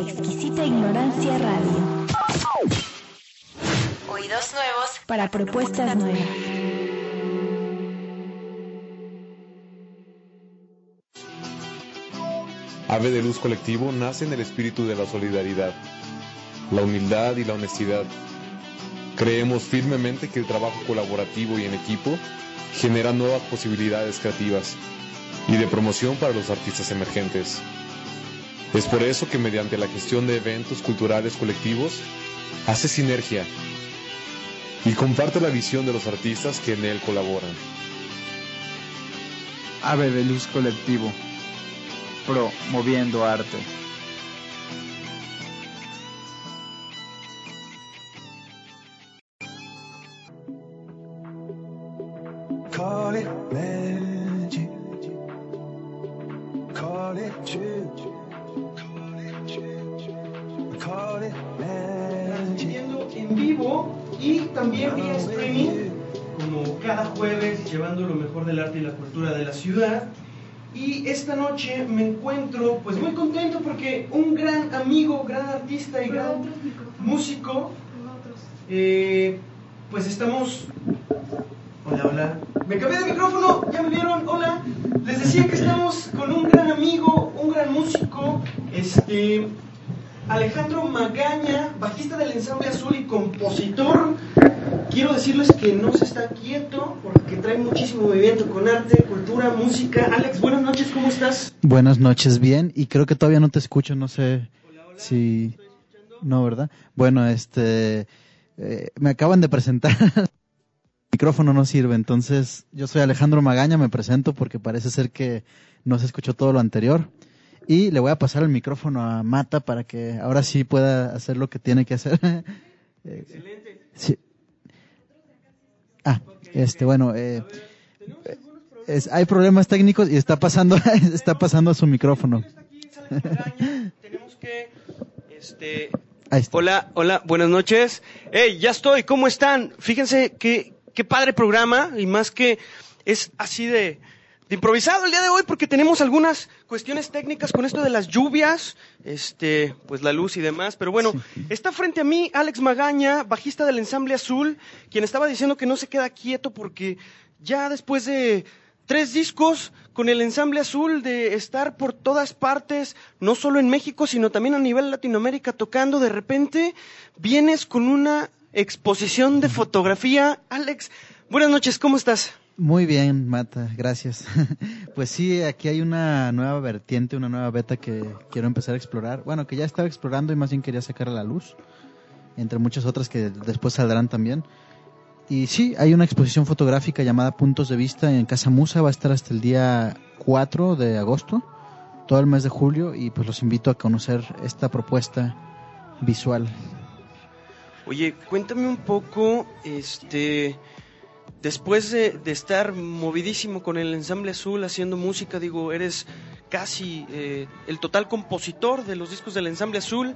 Exquisita ignorancia radio. Oídos nuevos Para propuestas nuevas. Ave de Luz Colectivo nace en el espíritu de la solidaridad, la humildad y la honestidad. Creemos firmemente que el trabajo colaborativo y en equipo genera nuevas posibilidades creativas y de promoción para los artistas emergentes. Es por eso que mediante la gestión de eventos culturales colectivos hace sinergia y comparte la visión de los artistas que en él colaboran. Ave de Luz Colectivo, promoviendo arte. Cada jueves, llevando lo mejor del arte y la cultura de la ciudad. Y esta noche me encuentro pues muy contento porque un gran amigo, gran artista y gran músico, eh, pues estamos... Hola, hola. Me cambié de micrófono, ya me vieron, hola. Les decía que estamos con un gran amigo, un gran músico, este... Alejandro Magaña, bajista del ensamble azul y compositor. Quiero decirles que no se está quieto porque trae muchísimo movimiento con arte, cultura, música. Alex, buenas noches, ¿cómo estás? Buenas noches, bien. Y creo que todavía no te escucho, no sé si... No, ¿verdad? Bueno, este... eh, me acaban de presentar. El micrófono no sirve, entonces yo soy Alejandro Magaña, me presento porque parece ser que no se escuchó todo lo anterior. Y le voy a pasar el micrófono a Mata para que ahora sí pueda hacer lo que tiene que hacer. Eh, Excelente. sí. Ah, este, bueno, eh, hay problemas técnicos y está pasando, está pasando su micrófono. Este. Hola, hola, buenas noches. Hey, ya estoy, ¿cómo están? Fíjense qué, qué padre programa y más que es así de, de improvisado el día de hoy porque tenemos algunas cuestiones técnicas con esto de las lluvias, este, pues la luz y demás. Pero bueno, está frente a mí Alex Magaña, bajista del ensamble azul, quien estaba diciendo que no se queda quieto porque ya después de tres discos con el ensamble azul de estar por todas partes, no solo en México, sino también a nivel Latinoamérica tocando, de repente vienes con una exposición de fotografía. Alex, buenas noches, ¿cómo estás? Muy bien, Mata, gracias. Pues sí, aquí hay una nueva vertiente, una nueva beta que quiero empezar a explorar. Bueno, que ya estaba explorando y más bien quería sacar a la luz, entre muchas otras que después saldrán también. Y sí, hay una exposición fotográfica llamada Puntos de Vista en Casa Musa, va a estar hasta el día 4 de agosto, todo el mes de julio, y pues los invito a conocer esta propuesta visual. Oye, cuéntame un poco, este, después de, estar movidísimo con el ensamble azul haciendo música, digo, eres casi eh, el total compositor de los discos del ensamble azul.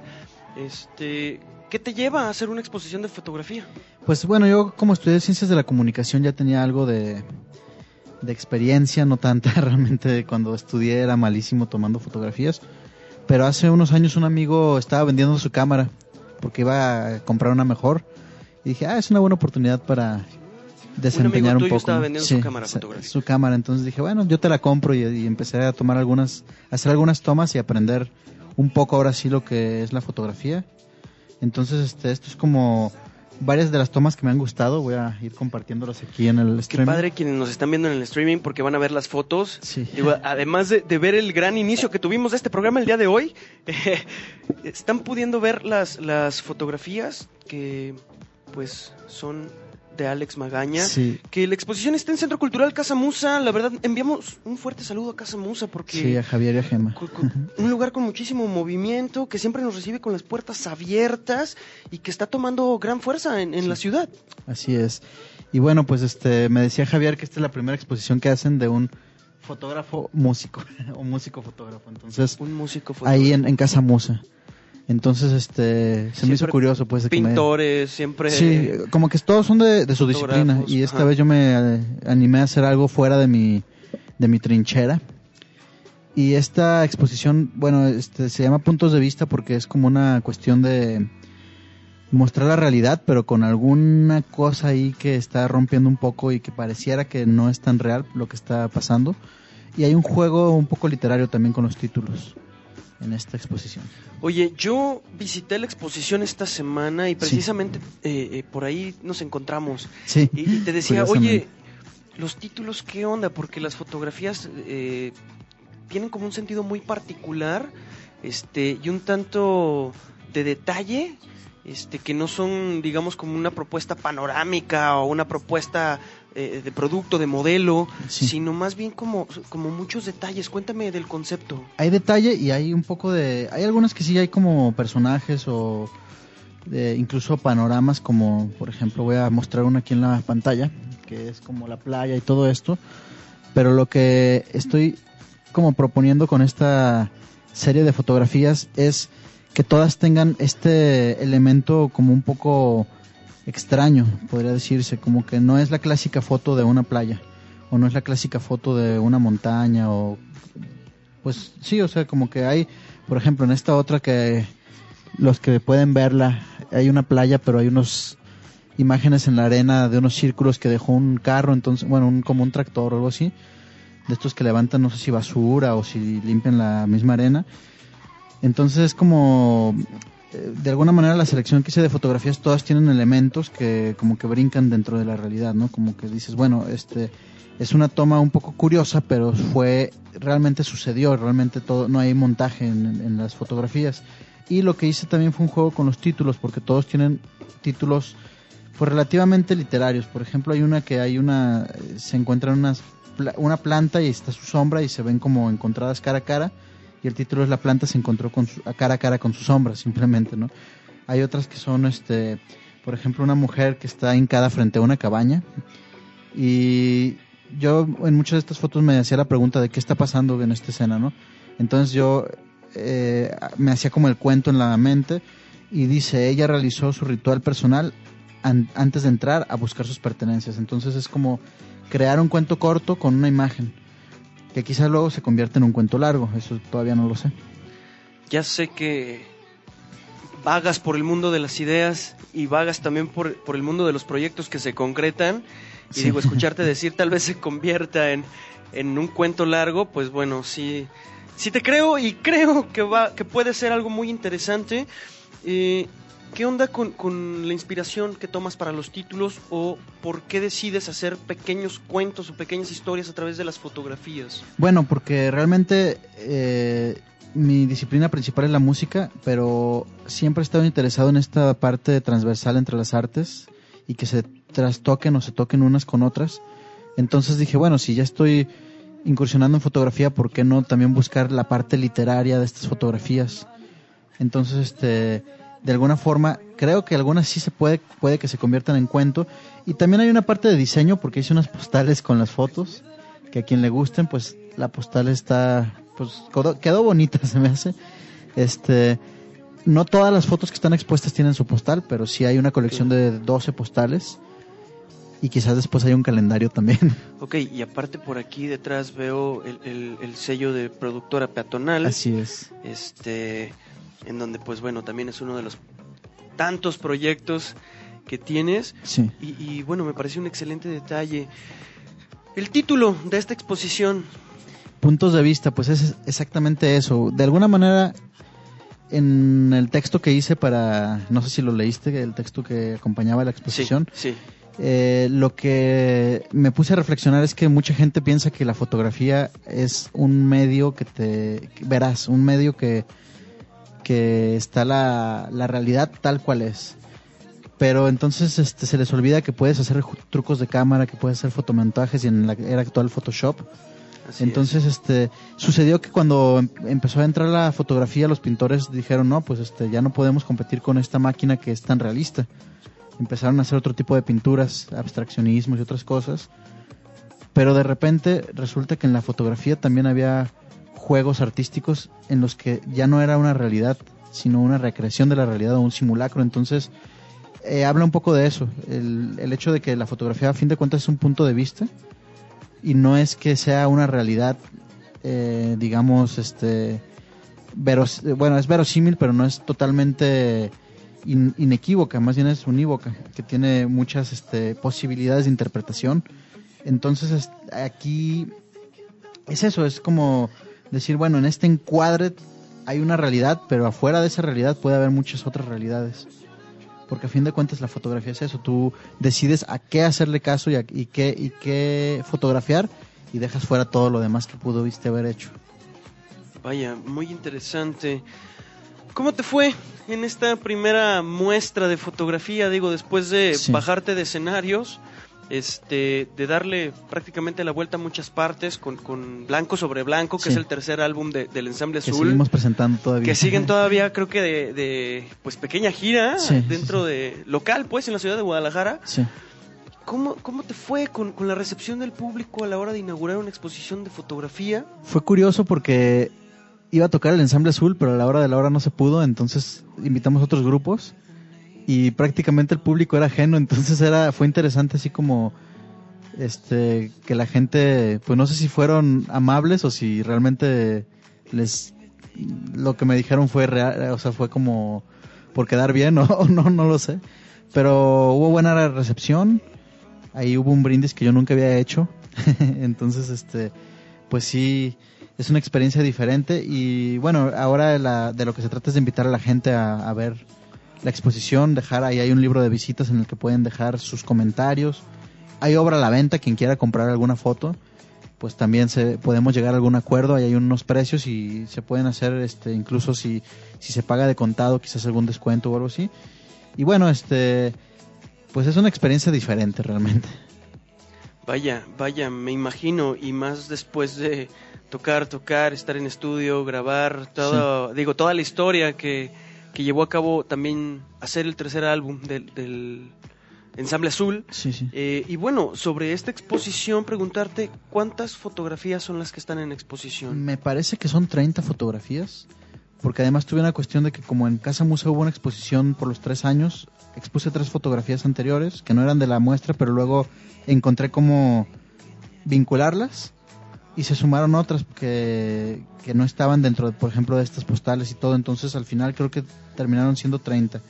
Este, ¿qué te lleva a hacer una exposición de fotografía? Pues bueno, yo como estudié ciencias de la comunicación ya tenía algo de, de experiencia, no tanta, realmente cuando estudié era malísimo tomando fotografías, pero hace unos años un amigo estaba vendiendo su cámara porque iba a comprar una mejor y dije, ah, es una buena oportunidad para desempeñar un, tuyo poco. estaba vendiendo su Sí, cámara sa- fotográfica. Su cámara, entonces dije, bueno, yo te la compro y, y empecé a tomar algunas, a hacer algunas tomas y aprender un poco ahora sí lo que es la fotografía. Entonces, este, esto es como varias de las tomas que me han gustado. Voy a ir compartiéndolas aquí en el Qué stream. padre quienes nos están viendo en el streaming porque van a ver las fotos. Sí. Digo, además de, de ver el gran inicio que tuvimos de este programa el día de hoy, eh, están pudiendo ver las, las fotografías que pues son de Alex Magaña. Sí, Que la exposición está en Centro Cultural Casa Musa. La verdad, enviamos un fuerte saludo a Casa Musa porque sí, a Javier y a Gema. un lugar con muchísimo movimiento, que siempre nos recibe con las puertas abiertas y que está tomando gran fuerza en, en la ciudad. Así es. Y bueno, pues este, me decía Javier que esta es la primera exposición que hacen de un fotógrafo músico, o músico fotógrafo. Entonces, Un músico ahí en, en Casa Musa. Entonces, este, se me hizo curioso, pues, de que me- Pintores, siempre... Sí, como que todos son de, de su disciplina. Y esta ajá. vez yo me eh, animé a hacer algo fuera de mi, de mi trinchera. Y esta exposición, bueno, este, se llama Puntos de Vista porque es como una cuestión de mostrar la realidad, pero con alguna cosa ahí que está rompiendo un poco y que pareciera que no es tan real lo que está pasando. Y hay un juego un poco literario también con los títulos en esta exposición. Oye, yo visité la exposición esta semana y precisamente eh, eh, por ahí nos encontramos. Sí. Y, y te decía, oye, los títulos, ¿qué onda? Porque las fotografías eh, tienen como un sentido muy particular este y un tanto de detalle. Este, que no son, digamos, como una propuesta panorámica o una propuesta eh, de producto, de modelo, Sí. sino más bien como, como muchos detalles. Cuéntame del concepto. hay detalle y hay un poco de hay algunas que sí hay como personajes o de- incluso panoramas como por ejemplo voy a mostrar una aquí en la pantalla que es como la playa y todo esto pero lo que estoy como proponiendo con esta serie de fotografías es que todas tengan este elemento como un poco extraño podría decirse como que no es la clásica foto de una playa o no es la clásica foto de una montaña o pues sí, o sea, como que hay, por ejemplo, en esta otra que los que pueden verla, hay una playa, pero hay unos imágenes en la arena de unos círculos que dejó un carro, entonces, bueno, un, como un tractor o algo así, de estos que levantan, no sé si basura o si limpian la misma arena. Entonces es como, eh, de alguna manera la selección que hice de fotografías todas tienen elementos que como que brincan dentro de la realidad, ¿no? Como que dices, bueno, este es una toma un poco curiosa, pero fue realmente sucedió, realmente todo, no hay montaje en, las fotografías. Y lo que hice también fue un juego con los títulos, porque todos tienen títulos pues relativamente literarios. Por ejemplo, hay una que hay una eh, se encuentra en unas una planta y está su sombra y se ven como encontradas cara a cara y el título es la planta se encontró con su, cara a cara con su sombra simplemente, ¿no? Hay otras que son este, por ejemplo, una mujer que está hincada frente a una cabaña y yo en muchas de estas fotos me hacía la pregunta de qué está pasando en esta escena, ¿no? Entonces yo eh, me hacía como el cuento en la mente y dice, ella realizó su ritual personal an- antes de entrar a buscar sus pertenencias. Entonces es como crear un cuento corto con una imagen, que quizás luego se convierte en un cuento largo, eso todavía no lo sé. Ya sé que vagas por el mundo de las ideas y vagas también por, por el mundo de los proyectos que se concretan. Y Sí. digo, escucharte decir tal vez se convierta en, en un cuento largo, pues bueno, sí, sí te creo y creo que, va, que puede ser algo muy interesante. Eh, ¿Qué onda con, con la inspiración que tomas para los títulos o por qué decides hacer pequeños cuentos o pequeñas historias a través de las fotografías? Bueno, porque realmente eh, mi disciplina principal es la música, pero siempre he estado interesado en esta parte transversal entre las artes y que se trastoquen o se toquen unas con otras. Entonces dije, bueno, si ya estoy incursionando en fotografía, ¿por qué no también buscar la parte literaria de estas fotografías? Entonces, este, de alguna forma, creo que algunas sí se puede, puede que se conviertan en cuento. Y también hay una parte de diseño, porque hice unas postales con las fotos, que a quien le gusten, pues la postal está, pues quedó, quedó bonita, se me hace. Este, no todas las fotos que están expuestas tienen su postal, pero sí hay una colección de 12 postales. Y quizás después hay un calendario también. Ok, y aparte por aquí detrás veo el, el- el sello de productora peatonal. Así es. este en donde pues bueno también es uno de los tantos proyectos que tienes Sí. y, y, bueno me parece un excelente detalle el título de esta exposición puntos de vista, pues es exactamente eso. De alguna manera, en el texto que hice para, no sé si lo leíste, el texto que acompañaba la exposición, sí eh, lo que me puse a reflexionar es que mucha gente piensa que la fotografía es un medio que te verás, un medio que, que está la, la realidad tal cual es. pero entonces este, se les olvida que puedes hacer trucos de cámara, que puedes hacer fotomontajes y en la era actual Photoshop. Así Entonces, este, sucedió que cuando em- empezó a entrar la fotografía, los pintores dijeron, no, pues este, ya no podemos competir con esta máquina que es tan realista. Empezaron a hacer otro tipo de pinturas, abstraccionismos y otras cosas. Pero de repente resulta que en la fotografía también había juegos artísticos en los que ya no era una realidad, sino una recreación de la realidad o un simulacro. Entonces, eh, habla un poco de eso, el, el hecho de que la fotografía a fin de cuentas es un punto de vista y no es que sea una realidad, eh, digamos, este, veros- bueno, es verosímil, pero no es totalmente in- inequívoca, más bien es unívoca, que tiene muchas este, posibilidades de interpretación. Entonces, es- aquí es eso, es como decir, bueno, en este encuadre hay una realidad, pero afuera de esa realidad puede haber muchas otras realidades. Porque a fin de cuentas la fotografía es eso, tú decides a qué hacerle caso y, a- y qué, y qué fotografiar y dejas fuera todo lo demás que pudiste haber hecho. Vaya, muy interesante. ¿Cómo te fue en esta primera muestra de fotografía? Digo, después de Sí. bajarte de escenarios, este, de darle prácticamente la vuelta a muchas partes con, con Blanco sobre Blanco, que Sí. es el tercer álbum de- del ensamble Que seguimos presentando todavía. que siguen todavía, creo que de, de, pues pequeña gira Sí, dentro de local, pues en la ciudad de Guadalajara. Sí. ¿Cómo, cómo te fue con, con la recepción del público a la hora de inaugurar una exposición de fotografía? Fue curioso porque iba a tocar el ensamble azul, pero a la hora de la hora no se pudo, entonces invitamos otros grupos y prácticamente el público era ajeno, entonces era fue interesante así como este que la gente, pues no sé si fueron amables o si realmente les lo que me dijeron fue real, o sea, fue como por quedar bien o no no lo sé, pero hubo buena recepción. Ahí hubo un brindis que yo nunca había hecho. entonces este pues sí es una experiencia diferente y bueno, ahora la- de lo que se trata es de invitar a la gente a ver la exposición, dejar ahí hay un libro de visitas en el que pueden dejar sus comentarios. Hay obra a la venta, quien quiera comprar alguna foto, pues también se podemos llegar a algún acuerdo, ahí hay unos precios y se pueden hacer este incluso si si se paga de contado, quizás algún descuento o algo así. Y bueno, este pues es una experiencia diferente realmente. Vaya, vaya, me imagino, y más después de tocar, tocar, estar en estudio, grabar, todo, digo, toda la historia que, que llevó a cabo también hacer el tercer álbum del, del Ensamble Azul. Sí, sí. Eh, y bueno, sobre esta exposición, preguntarte cuántas fotografías son las que están en exposición. Me parece que son 30 fotografías, porque además tuve una cuestión de que como en Casa Museo hubo una exposición por los tres años, expuse tres fotografías anteriores que no eran de la muestra, pero luego encontré cómo vincularlas y se sumaron otras que, que no estaban dentro, de, por ejemplo, de estas postales y todo, entonces al final creo que terminaron siendo 30.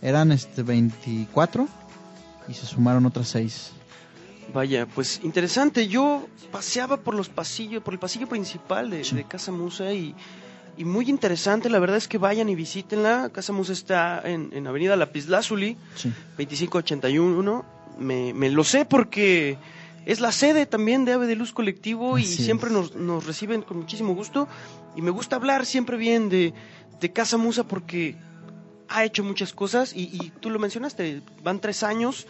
Eran este 24 y se sumaron otras 6. Vaya, pues interesante. Yo paseaba por los pasillos, por el pasillo principal de, Sí. de Casa Musa y, y muy interesante. La verdad es que vayan y visítenla. Casa Musa está en, en Avenida Lapislázuli, Sí. 2581. Me, me lo sé porque es la sede también de Ave de Luz Colectivo y siempre nos, nos reciben con muchísimo gusto. Y me gusta hablar siempre bien de, de Casa Musa porque ha hecho muchas cosas y, y tú lo mencionaste, van tres años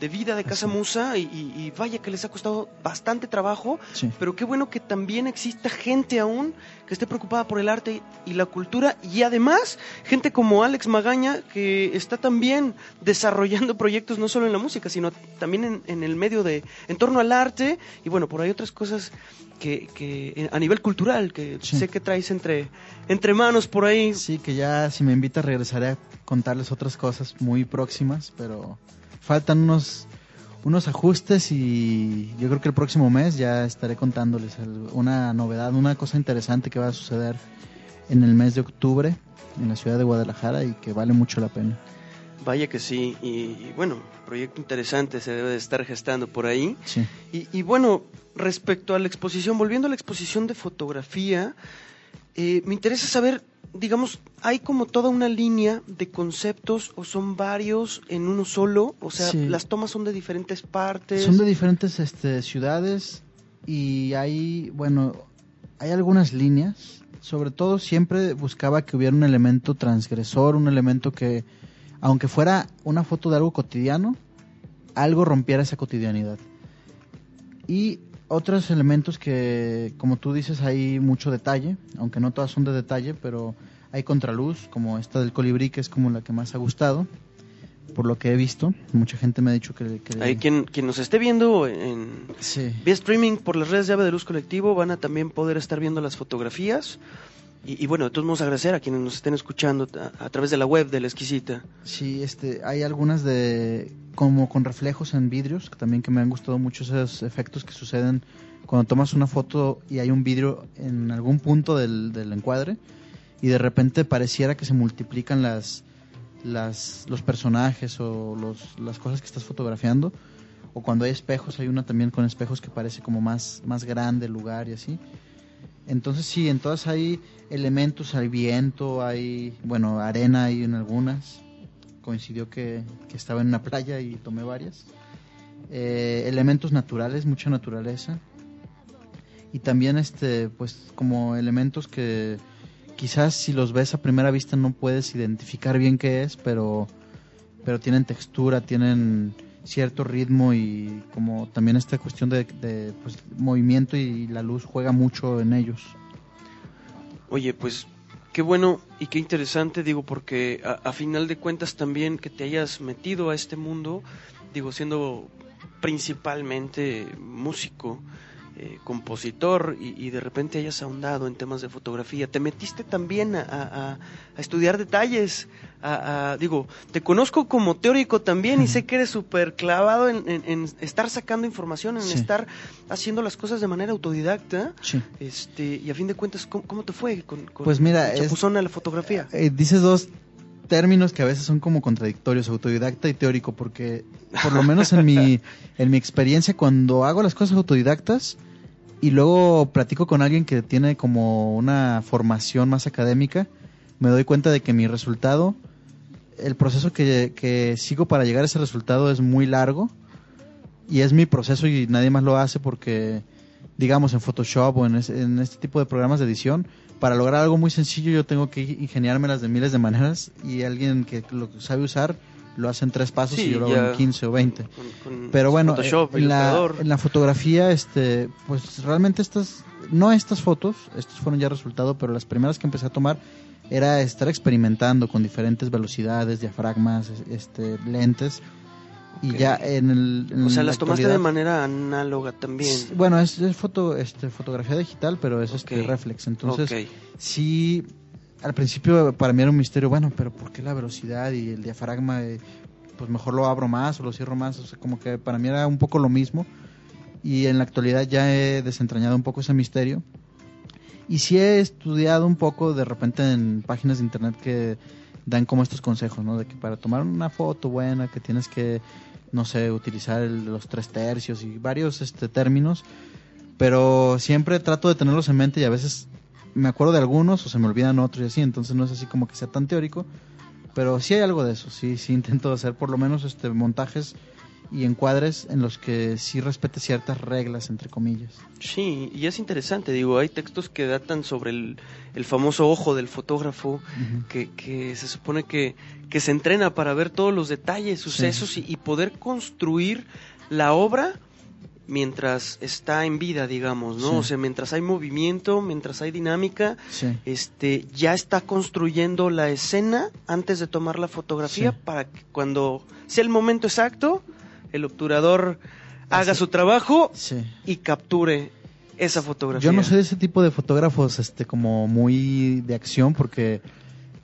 de vida de Casa Musa y, vaya que les ha costado bastante trabajo, Sí. pero qué bueno que también exista gente aún que esté preocupada por el arte y la cultura y además gente como Alex Magaña que está también desarrollando proyectos no solo en la música, sino también en, en el medio de, en torno al arte y bueno, por ahí otras cosas que, que eh, a nivel cultural que Sí. sé que traes entre, entre manos por ahí. Sí, que ya si me invita regresaré a contarles otras cosas muy próximas, pero faltan unos unos ajustes y yo creo que el próximo mes ya estaré contándoles el- una novedad, una cosa interesante que va a suceder en el mes de octubre en la ciudad de Guadalajara y que vale mucho la pena. Vaya que sí, y, y bueno, proyecto interesante se debe de estar gestando por ahí. Sí. Y, y bueno, respecto a la exposición, volviendo a la exposición de fotografía, eh, me interesa saber, digamos, ¿hay como toda una línea de conceptos o son varios en uno solo? O sea, Sí. las tomas son de diferentes partes. Son de diferentes este, ciudades y hay, bueno, hay algunas líneas. Sobre todo siempre buscaba que hubiera un elemento transgresor, un elemento que, aunque fuera una foto de algo cotidiano, algo rompiera esa cotidianidad. Y otros elementos que, como tú dices, hay mucho detalle, aunque no todas son de detalle, pero hay contraluz, como esta del colibrí, que es como la que más ha gustado, por lo que he visto. Mucha gente me ha dicho que... que Ahí quien, quien nos esté viendo en Sí. vía streaming por las redes de Ave de Luz Colectivo van a también poder estar viendo las fotografías. Y, y bueno, de todos modos agradecer a quienes nos estén escuchando a, a través de la web de La Exquisita. Sí, este, hay algunas de como con reflejos en vidrios, que también que me han gustado mucho esos efectos que suceden cuando tomas una foto y hay un vidrio en algún punto del, del encuadre y de repente pareciera que se multiplican las, las los personajes o los, las cosas que estás fotografiando o cuando hay espejos hay una también con espejos que parece como más más grande el lugar y así entonces sí en todas hay elementos hay viento hay bueno arena hay en algunas. Coincidió que, que estaba en una playa y tomé varias. Eh, elementos naturales mucha naturaleza. Y también este pues como elementos que quizás si los ves a primera vista no puedes identificar bien qué es pero pero tienen textura tienen cierto ritmo y como también esta cuestión de, pues, movimiento y la luz juega mucho en ellos. Oye, pues qué bueno y qué interesante, digo, porque a, a final de cuentas también que te hayas metido a este mundo, digo, siendo principalmente músico, eh, compositor y, y de repente hayas ahondado en temas de fotografía, te metiste también a, a- a estudiar detalles, a, digo, te conozco como teórico también y sé que eres súper clavado en, en- en estar sacando información, en Sí. estar haciendo las cosas de manera autodidacta. sí Este, y a fin de cuentas, ¿cómo, cómo te fue con, con Pues mira, es- a la fotografía? Eh, dices dos términos que a veces son como contradictorios, autodidacta y teórico, porque por lo menos en mi, en mi experiencia cuando hago las cosas autodidactas y luego platico con alguien que tiene como una formación más académica, me doy cuenta de que mi resultado, el proceso que, que sigo para llegar a ese resultado es muy largo y es mi proceso y nadie más lo hace porque, digamos, en Photoshop o en, es- en este tipo de programas de edición, para lograr algo muy sencillo yo tengo que ingeniármelas de miles de maneras y alguien que lo sabe usar lo hace en tres pasos Sí, y yo lo hago en 15 o 20. Con- con Pero bueno, Photoshop, eh, en, la, Illustrator. en la fotografía, este, pues realmente estas, no estas fotos, estos fueron ya resultado, pero las primeras que empecé a tomar era estar experimentando con diferentes velocidades, diafragmas, es- este, lentes. Y ya en el... en o sea, la las tomaste de manera análoga también. Bueno, es, es foto, este, fotografía digital, pero es este reflex. Entonces, sí, al principio para mí era un misterio, bueno, pero ¿por qué la velocidad y el diafragma? eh, pues mejor lo abro más o lo cierro más, o sea, como que para mí era un poco lo mismo. Y en la actualidad ya he desentrañado un poco ese misterio. Y sí he estudiado un poco de repente en páginas de internet que dan como estos consejos, ¿no? De que para tomar una foto buena que tienes que, no sé, utilizar el- los tres tercios y varios este, términos. Pero siempre trato de tenerlos en mente y a veces me acuerdo de algunos o se me olvidan otros y así, entonces no es así como que sea tan teórico. Pero sí hay algo de eso, sí, sí intento hacer por lo menos este montajes y encuadres en los que sí respete ciertas reglas, entre comillas. Sí, y es interesante, digo, hay textos que datan sobre el, el famoso ojo del fotógrafo, que, que se supone que, que se entrena para ver todos los detalles, sucesos y, y poder construir la obra mientras está en vida, digamos, ¿no? Sí. O sea, mientras hay movimiento, mientras hay dinámica, Sí. este, ya está construyendo la escena antes de tomar la fotografía Sí. para que cuando sea el momento exacto, el obturador haga Así- su trabajo Sí. y capture esa fotografía. Yo no soy de ese tipo de fotógrafos este como muy de acción porque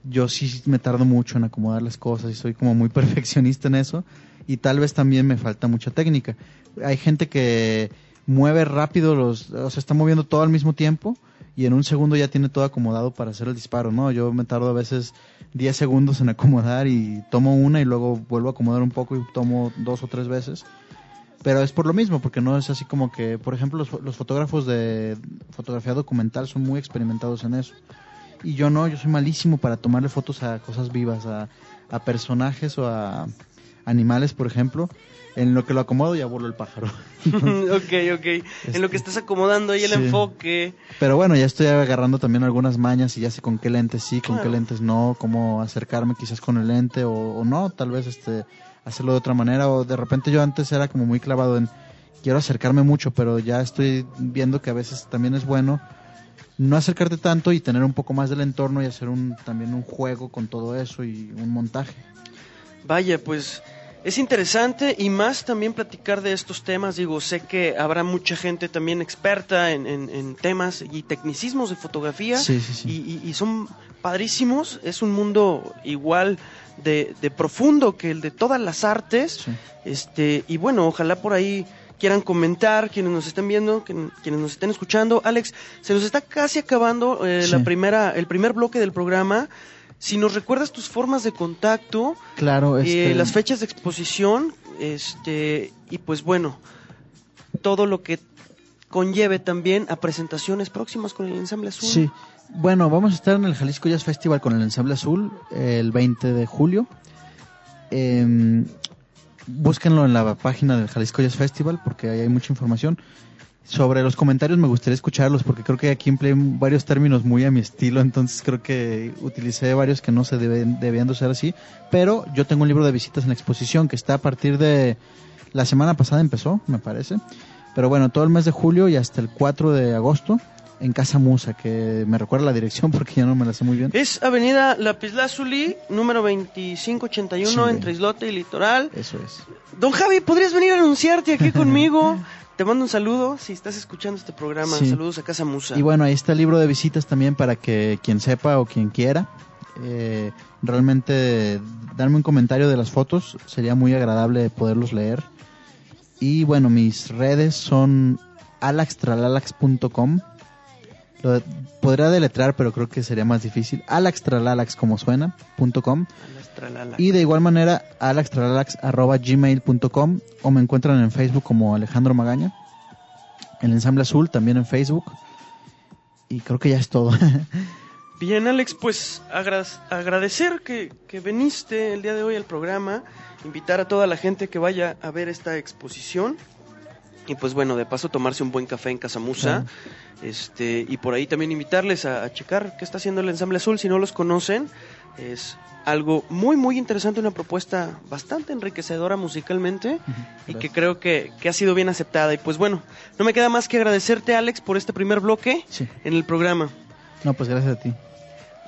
yo sí me tardo mucho en acomodar las cosas y soy como muy perfeccionista en eso y tal vez también me falta mucha técnica. Hay gente que mueve rápido los, o sea, está moviendo todo al mismo tiempo y en un segundo ya tiene todo acomodado para hacer el disparo, ¿no? Yo me tardo a veces 10 segundos en acomodar y tomo una y luego vuelvo a acomodar un poco y tomo dos o tres veces. Pero es por lo mismo, porque no es así como que, por ejemplo, los, los fotógrafos de fotografía documental son muy experimentados en eso. Y yo no, yo soy malísimo para tomarle fotos a cosas vivas, a, a personajes o a animales, por ejemplo. En lo que lo acomodo ya voló el pájaro. ok, ok. En lo que estás acomodando ahí el Sí. enfoque. Pero bueno, ya estoy agarrando también algunas mañas y ya sé con qué lentes sí, con qué lentes no, cómo acercarme quizás con el lente o, o no, tal vez este hacerlo de otra manera o de repente yo antes era como muy clavado en quiero acercarme mucho, pero ya estoy viendo que a veces también es bueno no acercarte tanto y tener un poco más del entorno y hacer un también un juego con todo eso y un montaje. Vaya, pues es interesante y más también platicar de estos temas. Digo, sé que habrá mucha gente también experta en, en- en temas y tecnicismos de fotografía Sí, sí, sí. Y, son padrísimos. Es un mundo igual de, de profundo que el de todas las artes. Sí. Este, y bueno, ojalá por ahí quieran comentar, quienes nos estén viendo, quien- quienes nos estén escuchando. Alex, se nos está casi acabando eh, la primera, el primer bloque del programa. Si nos recuerdas tus formas de contacto, Claro, eh, este, las fechas de exposición, este, y pues bueno, todo lo que conlleve también a presentaciones próximas con el ensamble azul. Sí. Bueno, vamos a estar en el Jalisco Jazz Festival con el Ensamble Azul el 20 de julio. Em, búsquenlo en la página del Jalisco Jazz Festival porque ahí hay mucha información. Sobre los comentarios me gustaría escucharlos porque creo que aquí empleé varios términos muy a mi estilo, entonces creo que utilicé varios que no se deben, debían de ser así. Pero yo tengo un libro de visitas en la exposición que está a partir de la semana pasada empezó, me parece. Pero bueno, todo el mes de julio y hasta el 4 de agosto en Casa Musa, que me recuerda la dirección porque ya no me la sé muy bien. Es Avenida Lapislázuli, número 2581, Sí. entre Islote y Litoral. Eso es. Don Javi, ¿podrías venir a anunciarte aquí conmigo? Te mando un saludo si estás escuchando este programa. Sí. Saludos a Casa Musa. Y bueno, ahí está el libro de visitas también para que quien sepa o quien quiera, eh, realmente darme un comentario de las fotos, sería muy agradable poderlos leer. Y bueno, mis redes son alaxtralalax.com. Lo podría deletrar, pero creo que sería más difícil. alaxtralalax como suena, punto com. Y de igual manera, alaxtralalax.gmail.com o me encuentran en Facebook como Alejandro Magaña. El Ensamble Azul también en Facebook. Y creo que ya es todo. Bien, Alex, pues agra- agradecer que, que viniste el día de hoy al programa, invitar a toda la gente que vaya a ver esta exposición y pues bueno, de paso tomarse un buen café en Casamusa. Este, y por ahí también invitarles a, a checar qué está haciendo el Ensamble Azul si no los conocen. Es algo muy muy interesante, una propuesta bastante enriquecedora musicalmente y que creo que, que ha sido bien aceptada. Y pues bueno, no me queda más que agradecerte Alex por este primer bloque Sí. en el programa. No, pues gracias a ti.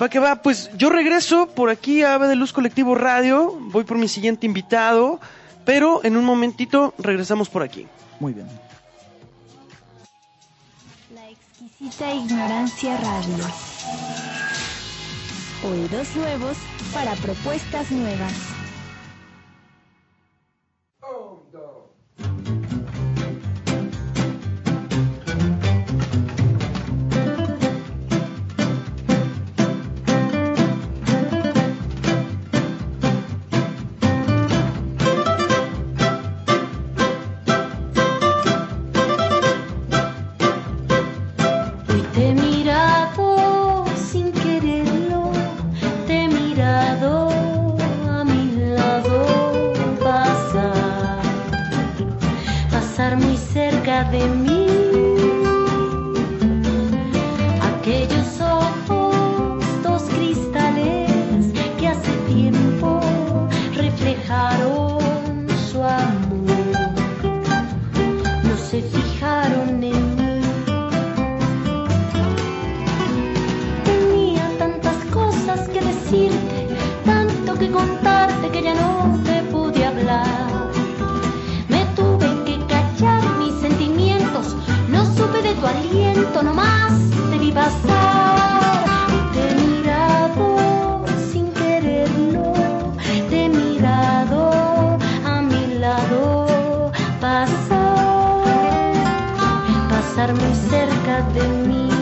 Va que va, pues yo regreso por aquí a Ave de Luz Colectivo Radio, voy por mi siguiente invitado, pero en un momentito regresamos por aquí. Muy bien. La exquisita ignorancia radio. Oídos nuevos para propuestas nuevas. Hoy pasar muy cerca de mí.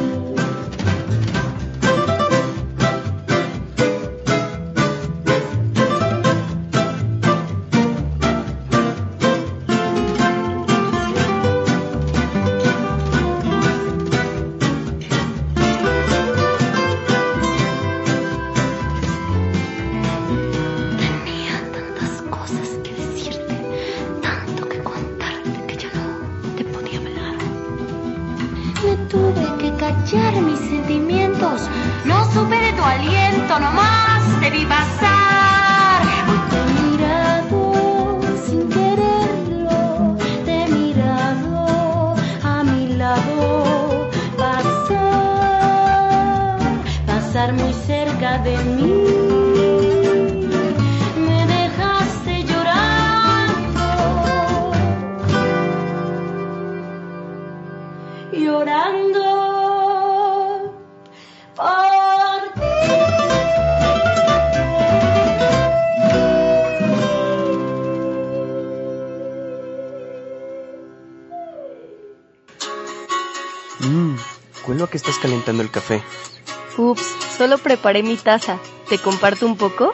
Calentando el café. Ups, solo preparé mi taza. ¿Te comparto un poco?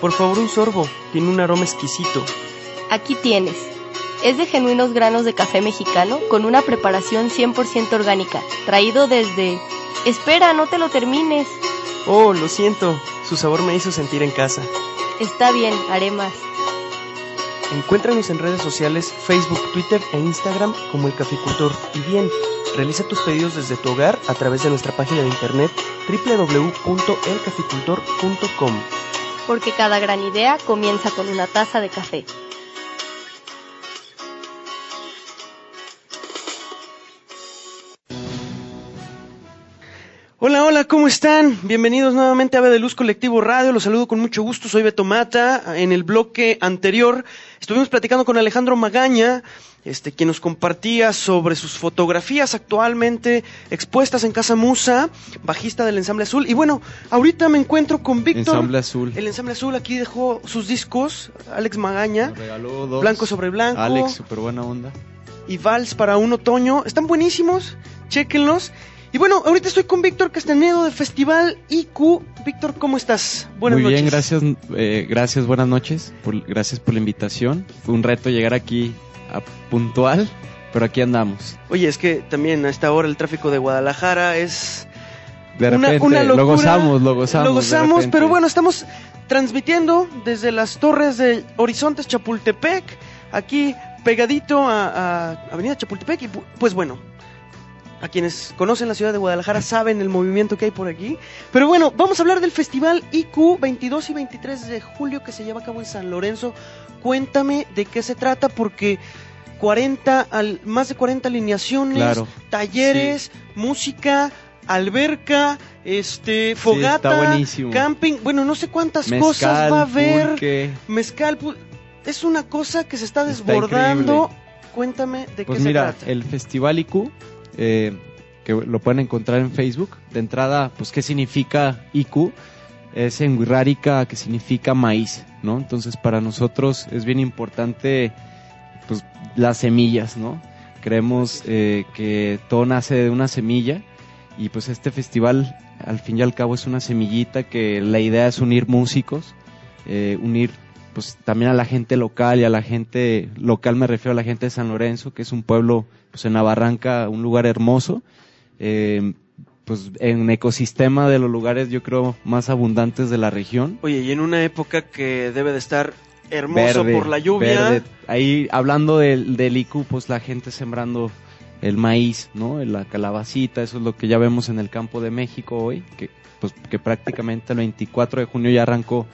Por favor, un sorbo. Tiene un aroma exquisito. Aquí tienes. Es de genuinos granos de café mexicano con una preparación 100% orgánica, traído desde... Espera, no te lo termines. Oh, lo siento. Su sabor me hizo sentir en casa. Está bien, haré más. Encuéntranos en redes sociales, Facebook, Twitter e Instagram como El Caficultor. Y bien, realiza tus pedidos desde tu hogar a través de nuestra página de internet www.elcaficultor.com. Porque cada gran idea comienza con una taza de café. Hola, hola, ¿cómo están? Bienvenidos nuevamente a Ave de Luz Colectivo Radio. Los saludo con mucho gusto. Soy Beto Mata. En el bloque anterior estuvimos platicando con Alejandro Magaña, este, quien nos compartía sobre sus fotografías actualmente expuestas en Casa Musa, bajista del Ensamble Azul. Y bueno, ahorita me encuentro con Víctor. Ensamble Azul. El Ensamble Azul aquí dejó sus discos, Alex Magaña. Regaló dos. Blanco sobre blanco. Alex, súper buena onda. Y Vals para un otoño. Están buenísimos. Chéquenlos. Y bueno, ahorita estoy con Víctor Castanedo del Festival IQ. Víctor, ¿cómo estás? Buenas Muy noches. bien, gracias, eh, gracias, buenas noches. Por- gracias por la invitación. Fue un reto llegar aquí a puntual, pero aquí andamos. Oye, es que también a esta hora el tráfico de Guadalajara es De repente, una locura. lo gozamos, lo gozamos. Lo de gozamos, pero bueno, estamos transmitiendo desde las torres de Horizontes Chapultepec, aquí pegadito a, a Avenida Chapultepec. Y pu- pues bueno, a quienes conocen la ciudad de Guadalajara saben el movimiento que hay por aquí. Pero bueno, vamos a hablar del festival IQ 22 y 23 de julio que se lleva a cabo en San Lorenzo. Cuéntame de qué se trata porque 40 al, más de 40 alineaciones, Claro. talleres, música, alberca, este, fogata, camping, bueno, no sé cuántas Mezcal, cosas va a haber. pulque. Mezcal, es una cosa que se está Está desbordando. Cuéntame de Pues qué mira, se trata. el Festival IQ, eh, que lo pueden encontrar en Facebook. De entrada, pues, ¿qué significa IQ? Es en Wixárika, que significa maíz, ¿no? Entonces, para nosotros es bien importante, pues, las semillas, ¿no? Creemos eh, que todo nace de una semilla y pues este festival, al fin y al cabo, es una semillita que la idea es unir músicos, eh, unir pues también a la gente local y a la gente local me refiero a la gente de San Lorenzo, que es un pueblo pues en la Barranca, un lugar hermoso, eh, pues en ecosistema de los lugares yo creo más abundantes de la región. Oye, y en una época que debe de estar hermoso Verde, por la lluvia. verde. Ahí hablando del, del IQ, pues la gente sembrando el maíz, ¿no? La calabacita, eso es lo que ya vemos en el campo de México hoy, que pues que prácticamente el 24 de junio ya arrancó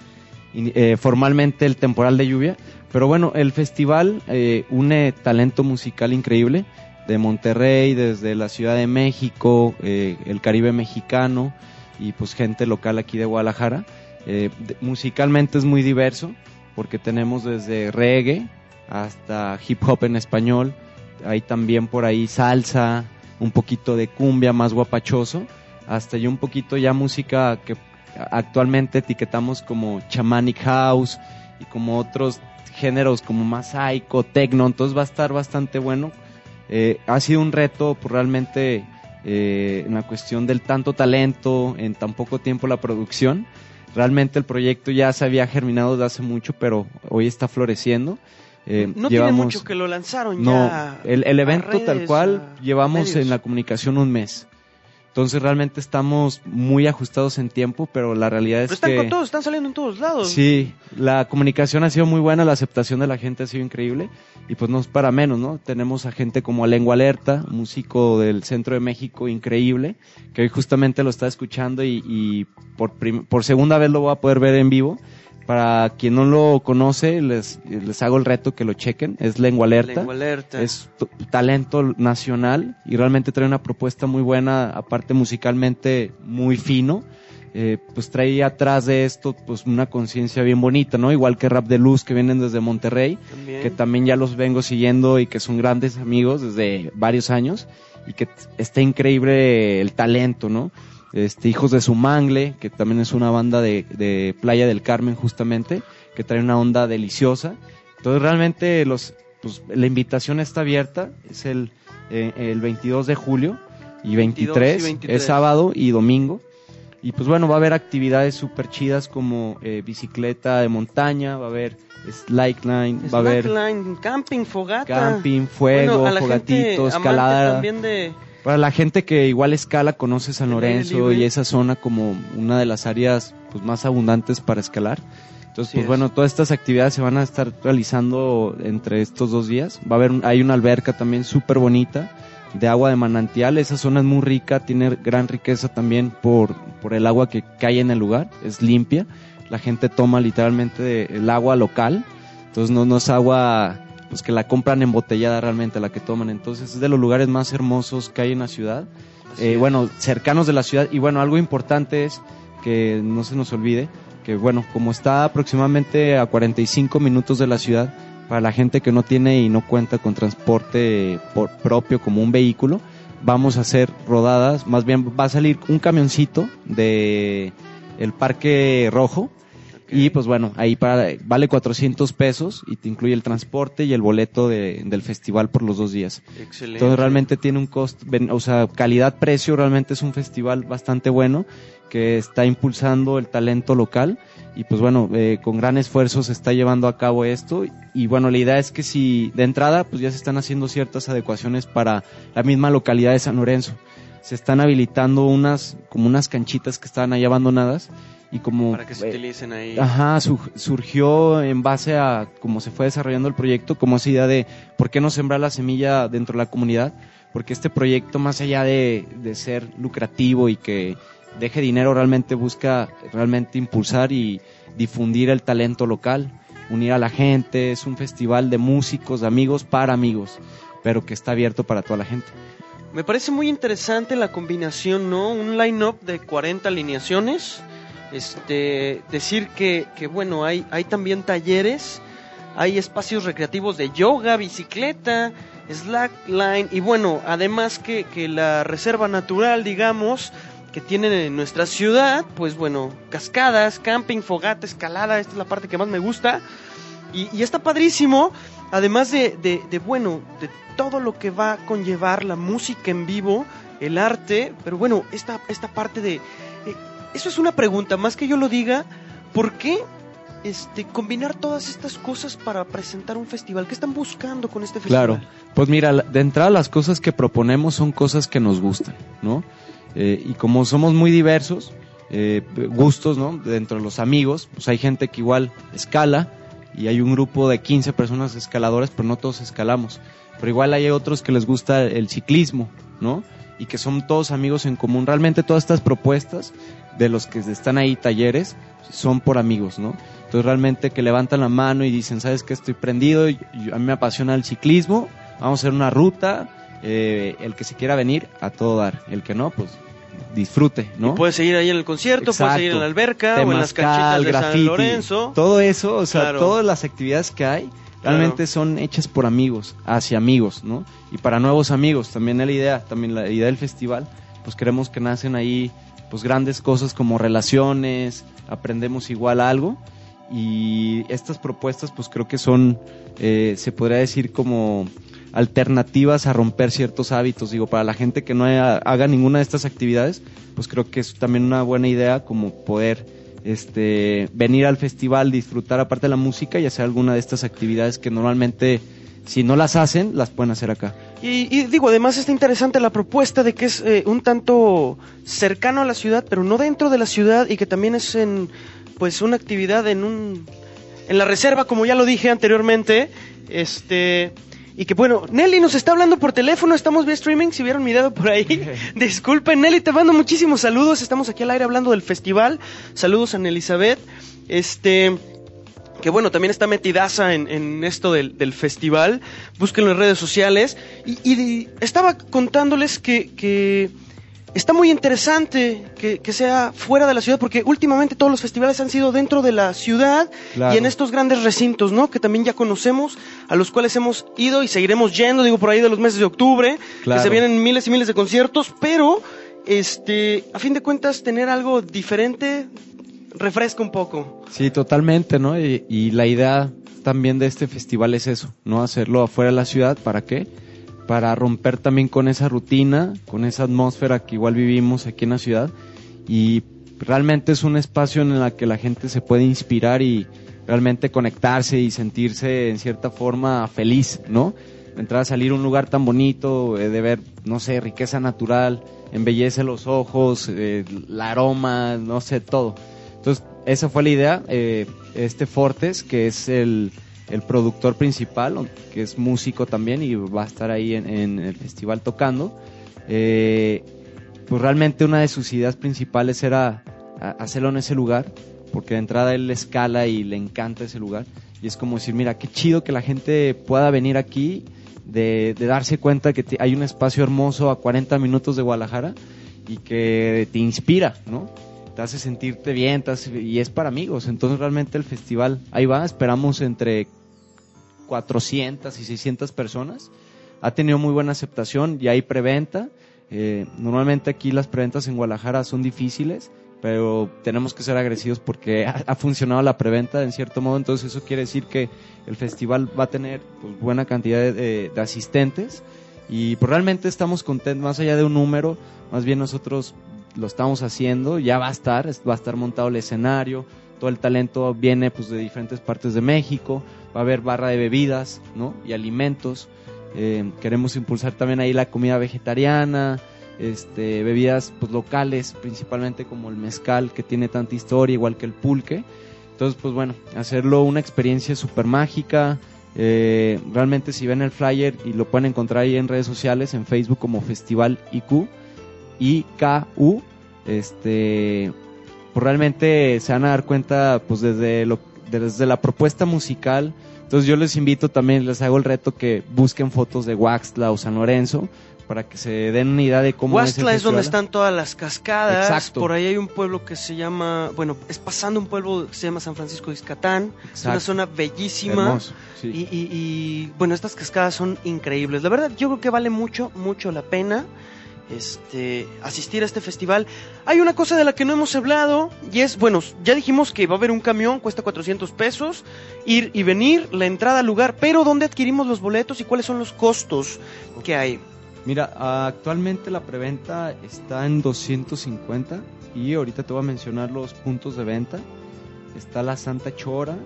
eh, formalmente el temporal de lluvia. Pero bueno, el festival eh, une talento musical increíble de Monterrey, desde la Ciudad de México, eh, el Caribe mexicano y pues gente local aquí de Guadalajara. Eh, musicalmente es muy diverso porque tenemos desde reggae hasta hip hop en español, hay también por ahí salsa, un poquito de cumbia más guapachoso, hasta ya un poquito ya música que actualmente etiquetamos como chamanic house y como otros géneros como más psycho, techno, entonces va a estar bastante bueno. Eh, ha sido un reto pues, realmente eh, en la cuestión del tanto talento, en tan poco tiempo la producción. Realmente el proyecto ya se había germinado desde hace mucho, pero hoy está floreciendo. Eh, no llevamos- tiene mucho que lo lanzaron no, ya. el, el a evento tal cual llevamos en la comunicación un mes. Entonces realmente estamos muy ajustados en tiempo, pero la realidad es Pero están que con todos, están saliendo en todos lados. sí, la comunicación ha sido muy buena, la aceptación de la gente ha sido increíble y pues no es para menos, ¿no? Tenemos a gente como Lengua Alerta, músico del centro de México increíble, que hoy justamente lo está escuchando y, y por, por segunda vez lo voy a poder ver en vivo. Para quien no lo conoce, les, les hago el reto que lo chequen. Es Lengua Alerta. Lengua alerta. Es talento nacional y realmente trae una propuesta muy buena, aparte musicalmente muy fino. Eh, pues trae atrás de esto pues una conciencia bien bonita, ¿no? Igual que Rap de Luz que vienen desde Monterrey, También. que también ya los vengo siguiendo y que son grandes amigos desde varios años y que está increíble el talento, ¿no? Este, Hijos de Sumangle, que también es una banda de, de Playa del Carmen justamente, que trae una onda deliciosa. Entonces realmente los, pues, la invitación está abierta, es el, eh, el 22 de julio. y 23, 22 y 23. es sábado y domingo. Y pues bueno, va a haber actividades súper chidas como eh, bicicleta de montaña, va a haber slackline, va a haber Slackline, camping, fogata. camping, fuego, Bueno, a la gente fogatito, amante escalada. también de Para la gente que igual escala, conoce San Lorenzo y esa zona como una de las áreas pues, más abundantes para escalar. Entonces, Así pues es. bueno, todas estas actividades se van a estar realizando entre estos dos días. Va a haber, hay una alberca también súper bonita de agua de manantial. Esa zona es muy rica, tiene gran riqueza también por, por el agua que cae en el lugar. Es limpia. La gente toma literalmente el agua local. Entonces no, no es agua pues que la compran embotellada realmente la que toman. Entonces es de los lugares más hermosos que hay en la ciudad. Eh, bueno, cercanos de la ciudad. Y bueno, algo importante es que no se nos olvide que bueno, como está aproximadamente a 45 minutos de la ciudad, para la gente que no tiene y no cuenta con transporte por- propio como un vehículo, vamos a hacer rodadas, más bien va a salir un camioncito de el Parque Rojo y pues bueno, ahí para, vale 400 pesos y te incluye el transporte y el boleto de- del festival por los dos días. Excelente. Entonces realmente tiene un costo, o sea, calidad-precio, realmente es un festival bastante bueno que está impulsando el talento local y pues bueno, eh, con gran esfuerzo se está llevando a cabo esto y bueno, la idea es que si de entrada pues ya se están haciendo ciertas adecuaciones para la misma localidad de San Lorenzo. Se están habilitando unas, como unas canchitas que estaban ahí abandonadas y como... para que se eh, utilicen ahí. Ajá, su- surgió en base a cómo se fue desarrollando el proyecto, como esa idea de por qué no sembrar la semilla dentro de la comunidad, porque este proyecto más allá de, de ser lucrativo y que deje dinero, realmente busca realmente impulsar y difundir el talento local, unir a la gente, es un festival de músicos, de amigos para amigos, pero que está abierto para toda la gente. Me parece muy interesante la combinación, ¿no? Un line-up de 40 alineaciones. Este, decir que, que bueno, hay, hay también talleres, hay espacios recreativos de yoga, bicicleta, slackline y bueno, además que, que la reserva natural, digamos, que tienen en nuestra ciudad, pues bueno, cascadas, camping, fogata, escalada, esta es la parte que más me gusta. Y, está padrísimo, además de, de, de, bueno, de todo lo que va a conllevar la música en vivo, el arte, pero bueno, esta, esta parte de... eso es una pregunta, más que yo lo diga, ¿por qué este, combinar todas estas cosas para presentar un festival? ¿Qué están buscando con este festival? Claro, pues mira, de entrada las cosas que proponemos son cosas que nos gustan, ¿no? Eh, y como somos muy diversos, eh, gustos, ¿no? Dentro de los amigos, pues hay gente que igual escala y hay un grupo de 15 personas escaladores, pero no todos escalamos. Pero igual hay otros que les gusta el ciclismo, ¿no? Y que son todos amigos en común. Realmente todas estas propuestas de los que están ahí talleres son por amigos, ¿no? Entonces realmente que levantan la mano y dicen, ¿sabes qué? Estoy prendido, y- y a mí me apasiona el ciclismo, vamos a hacer una ruta, eh, el que se quiera venir, a todo dar, el que no, pues disfrute, ¿no? Puedes seguir ahí en el concierto, puedes seguir en la alberca o en las canchitas de San Lorenzo. todo eso, o sea, Claro. todas las actividades que hay realmente son hechas por amigos, hacia amigos, ¿no? Y para nuevos amigos, también es la idea, también la idea del festival, pues queremos que nacen ahí pues grandes cosas como relaciones, aprendemos igual algo y estas propuestas pues creo que son, eh, se podría decir como alternativas a romper ciertos hábitos. Digo, para la gente que no haya- haga ninguna de estas actividades, pues creo que es también una buena idea como poder este, venir al festival, disfrutar aparte de la música y hacer alguna de estas actividades que normalmente si no las hacen, las pueden hacer acá. Y, y digo, además está interesante la propuesta de que es eh, un tanto cercano a la ciudad, pero no dentro de la ciudad y que también es en, pues, una actividad en un, en la reserva, como ya lo dije anteriormente, este, y que bueno, Nelly nos está hablando por teléfono, estamos vía streaming, si vieron mi dedo por ahí, disculpen Nelly, te mando muchísimos saludos, estamos aquí al aire hablando del festival, saludos a Elizabeth, este, que bueno, también está metidaza en, en esto del, del festival, búsquenlo en redes sociales, y, estaba contándoles que, que está muy interesante que, que sea fuera de la ciudad, porque últimamente todos los festivales han sido dentro de la ciudad Claro. y en estos grandes recintos, ¿no? Que también ya conocemos, a los cuales hemos ido y seguiremos yendo, digo, por ahí de los meses de octubre, Claro. que se vienen miles y miles de conciertos, pero, este, a fin de cuentas, tener algo diferente refresca un poco. Sí, totalmente, ¿no? Y, la idea también de este festival es eso, ¿no? Hacerlo afuera de la ciudad, ¿para qué? para romper también con esa rutina, con esa atmósfera que igual vivimos aquí en la ciudad y realmente es un espacio en el que la gente se puede inspirar y realmente conectarse y sentirse en cierta forma feliz, ¿no? Entrar a salir a un lugar tan bonito, eh, de ver, no sé, riqueza natural, embellece los ojos, eh, el aroma, no sé, todo. Entonces, esa fue la idea. Eh, este Fortes, que es el, productor principal, que es músico también y va a estar ahí en, el festival tocando. Eh, pues realmente una de sus ideas principales era hacerlo en ese lugar, porque de entrada él le escala y le encanta ese lugar. Y es como decir, mira, qué chido que la gente pueda venir aquí, de, de darse cuenta que hay un espacio hermoso a 40 minutos de Guadalajara y que te inspira, ¿no? Te hace sentirte bien, y es para amigos. Entonces realmente el festival, ahí va, esperamos entre 400 y 600 personas. Ha tenido muy buena aceptación, ya hay preventa. Eh, normalmente aquí las preventas en Guadalajara son difíciles, pero tenemos que ser agradecidos porque ha, funcionado la preventa en cierto modo, entonces eso quiere decir que el festival va a tener pues, buena cantidad de, de- de asistentes y pues realmente estamos contentos, más allá de un número, más bien nosotros lo estamos haciendo, ya va a estar, es- va a estar montado el escenario, todo el talento viene pues de diferentes partes de México, va a haber barra de bebidas, ¿no? Y alimentos. Eh, queremos impulsar también ahí la comida vegetariana, este, bebidas pues locales, principalmente como el mezcal que tiene tanta historia, igual que el pulque. Entonces, pues bueno, hacerlo una experiencia súper mágica. Eh, realmente si ven el flyer y lo pueden encontrar ahí en redes sociales, en Facebook como Festival IQ, IKU, este, pues realmente se van a dar cuenta pues desde, lo, desde la propuesta musical. Entonces yo les invito también, les hago el reto que busquen fotos de Waxtla o San Lorenzo para que se den una idea de cómo es el Huastla es donde están todas las cascadas. Exacto. Por ahí hay un pueblo que se llama, bueno, es pasando un pueblo que se llama San Francisco de Iscatán. Es una Exacto. zona bellísima. Hermoso, sí. y, y- y, bueno, estas cascadas son increíbles. La verdad, yo creo que vale mucho, mucho la pena este asistir a este festival. Hay una cosa de la que no hemos hablado y es, bueno, ya dijimos que va a haber un camión, cuesta 400 pesos, ir y venir, la entrada al lugar, pero ¿dónde adquirimos los boletos y cuáles son los costos que hay? Mira, actualmente la preventa está en 250 y ahorita te voy a mencionar los puntos de venta. Está la Santa Chora,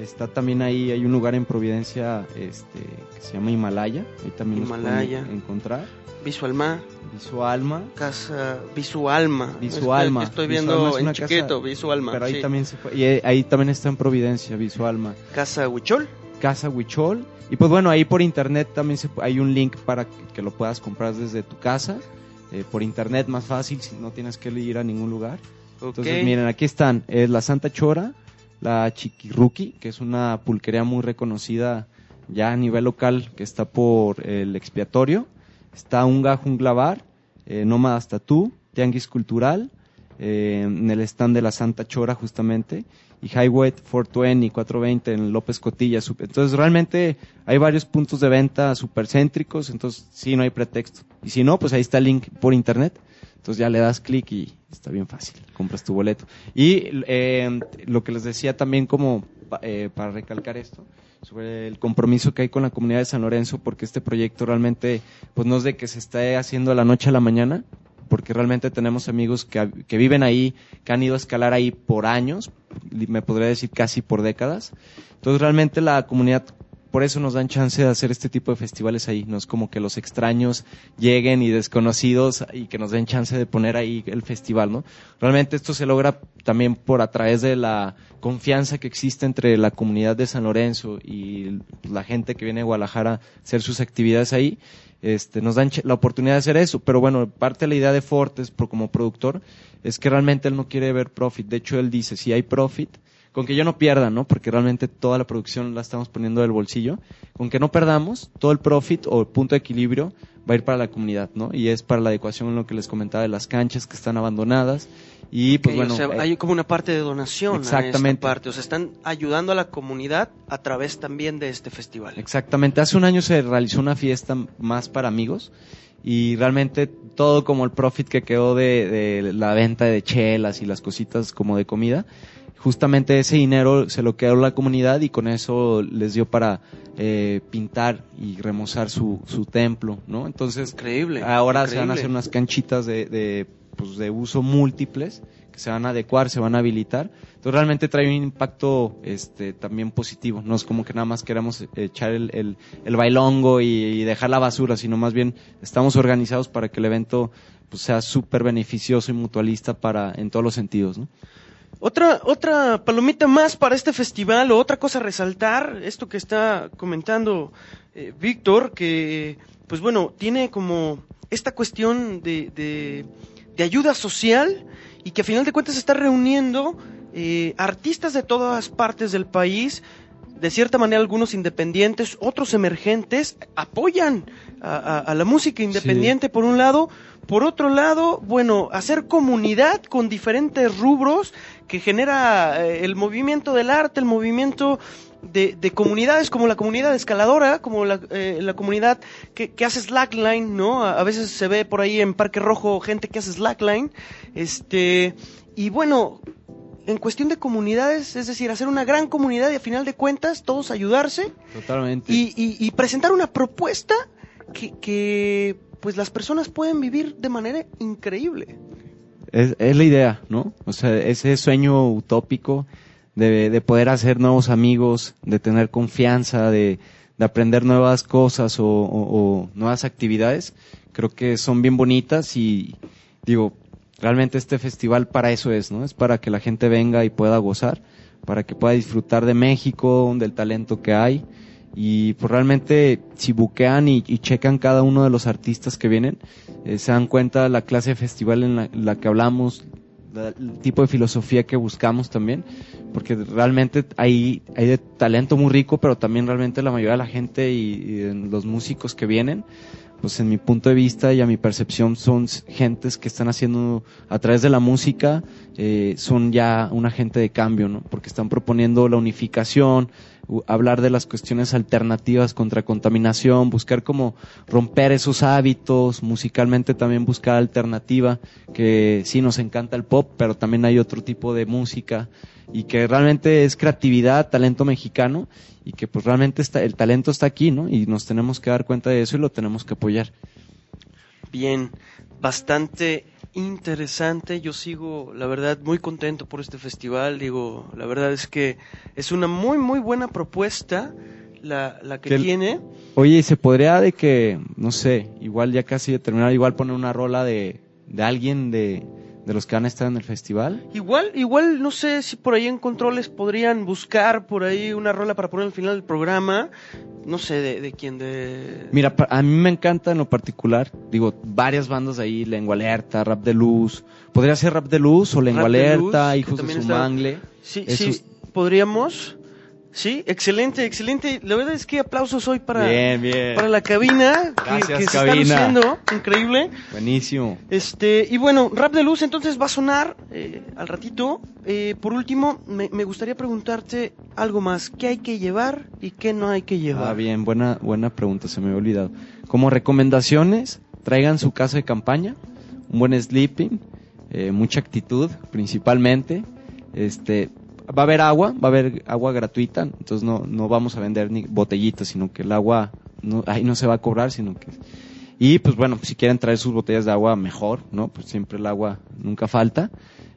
está también ahí, hay un lugar en Providencia este, que se llama Himalaya, ahí también los Himalaya. pueden encontrar. Visualma, Visualma, casa Visualma. Visualma. Estoy, estoy Visualma viendo es en chiquito, casa- Visualma. pero ahí sí. también se fue- y ahí también está en Providencia, Visualma. Casa Huichol. Casa Huichol. Y pues bueno, ahí por internet también se, hay un link para que, que lo puedas comprar desde tu casa. Eh, por internet más fácil, si no tienes que ir a ningún lugar. Entonces, Ok. miren, aquí están eh, la Santa Chora, la Chiquiruki, que es una pulquería muy reconocida ya a nivel local, que está por el expiatorio. Está Unga Jungla Bar, eh, Nómadas Tatú, Tianguis Cultural, eh, en el stand de la Santa Chora justamente, y Highway 420 y 420 en López Cotilla. Entonces realmente hay varios puntos de venta supercéntricos, entonces sí, no hay pretexto. Y si no, pues ahí está el link por internet. Entonces ya le das clic y está bien fácil, compras tu boleto. Y eh, lo que les decía también como eh, para recalcar esto, sobre el compromiso que hay con la comunidad de San Lorenzo, porque este proyecto realmente pues no es de que se esté haciendo de la noche a la mañana, porque realmente tenemos amigos que, que viven ahí, que han ido a escalar ahí por años, me podría decir casi por décadas. Entonces realmente la comunidad por eso nos dan chance de hacer este tipo de festivales ahí. No es como que los extraños lleguen y desconocidos y que nos den chance de poner ahí el festival, ¿no? Realmente esto se logra también por a través de la confianza que existe entre la comunidad de San Lorenzo y la gente que viene a Guadalajara a hacer sus actividades ahí. Este, nos dan la oportunidad de hacer eso, pero bueno, parte de la idea de Fortes como productor es que realmente él no quiere ver profit. De hecho, él dice, si hay profit, con que yo no pierda, ¿no? Porque realmente toda la producción la estamos poniendo del bolsillo. Con que no perdamos, todo el profit o el punto de equilibrio va a ir para la comunidad, ¿no? Y es para la adecuación en lo que les comentaba de las canchas que están abandonadas. Y pues bueno, o sea, eh, hay como una parte de donación a Exactamente. esta parte. O sea, están ayudando a la comunidad a través también de este festival. Exactamente, hace un año se realizó una fiesta más para amigos y realmente todo como el profit que quedó de, de la venta de chelas y las cositas como de comida justamente ese dinero se lo quedó la comunidad y con eso les dio para eh, pintar y remozar su, su templo, ¿no? Entonces, Increíble. ahora se van a hacer unas canchitas de, de, pues, de uso múltiples que se van a adecuar, se van a habilitar. Entonces realmente trae un impacto este, también positivo. No es como que nada más queramos echar el, el, bailongo y, dejar la basura, sino más bien estamos organizados para que el evento pues, sea súper beneficioso y mutualista para, en todos los sentidos, ¿no? Otra, otra palomita más para este festival o otra cosa a resaltar, esto que está comentando eh, Víctor, que pues bueno, tiene como esta cuestión de, de ayuda social y que a final de cuentas está reuniendo eh, artistas de todas partes del país, de cierta manera algunos independientes, otros emergentes, apoyan a, a- a la música independiente por un lado, por otro lado, bueno, hacer comunidad con diferentes rubros que genera eh, el movimiento del arte, el movimiento de, de comunidades como la comunidad escaladora, como la, eh, la comunidad que, que hace slackline, ¿no? A, a veces se ve por ahí en Parque Rojo gente que hace slackline, este, y bueno, en cuestión de comunidades, es decir, hacer una gran comunidad y a final de cuentas todos ayudarse Totalmente. y, y- y presentar una propuesta que, que pues las personas pueden vivir de manera increíble. Es, es la idea, ¿no? O sea, ese sueño utópico de, de poder hacer nuevos amigos, de tener confianza, de, de aprender nuevas cosas o, o- nuevas actividades, creo que son bien bonitas y digo, realmente este festival para eso es, ¿no? Es para que la gente venga y pueda gozar, para que pueda disfrutar de México, del talento que hay y pues realmente si buquean y, checan cada uno de los artistas que vienen, eh, se dan cuenta la clase de festival en la, que hablamos, la- el tipo de filosofía que buscamos también, porque realmente hay, hay de talento muy rico, pero también realmente la mayoría de la gente y, los músicos que vienen, pues en mi punto de vista y a mi percepción son gentes que están haciendo a través de la música, eh, son ya un agente de cambio, ¿no? Porque están proponiendo la unificación, hablar de las cuestiones alternativas contra contaminación, buscar cómo romper esos hábitos, musicalmente también buscar alternativa, que sí nos encanta el pop, pero también hay otro tipo de música y que realmente es creatividad, talento mexicano y que pues realmente está, el talento está aquí, ¿no? Y nos tenemos que dar cuenta de eso y lo tenemos que apoyar. Bien, bastante interesante. Yo sigo, la verdad, muy contento por este festival. Digo, la verdad es que es una muy, muy buena propuesta la, la que Que tiene. Oye, ¿y se podría de que, no sé, igual ya casi de terminar, igual poner una rola de, de alguien de, de los que van a estar en el festival? Igual, igual, no sé si por ahí en controles podrían buscar por ahí una rola para poner al final del programa. No sé de, de quién, de... Mira, a mí me encanta en lo particular, digo, varias bandas ahí, Lengua Alerta, Rap de Luz, podría ser Rap de Luz o Lengua Alerta, Hijos de su mangle. Sí, Esos- sí, podríamos. Sí, excelente, excelente. La verdad es que aplausos hoy para, Bien, bien. para la cabina. que- Gracias, que, se cabina. está luciendo, increíble. Buenísimo. Este, y bueno, Rap de Luz entonces va a sonar eh, al ratito. Eh, por último, me, me gustaría preguntarte algo más. ¿Qué hay que llevar y qué no hay que llevar? Ah, bien, buena, buena pregunta, se me había olvidado. Como recomendaciones, traigan su casa de campaña, un buen sleeping, eh, mucha actitud, principalmente. Este, va a haber agua, va a haber agua gratuita, entonces no, no vamos a vender ni botellitas, sino que el agua no, ahí no se va a cobrar, sino que y pues bueno, si quieren traer sus botellas de agua mejor, ¿no? Pues siempre el agua nunca falta.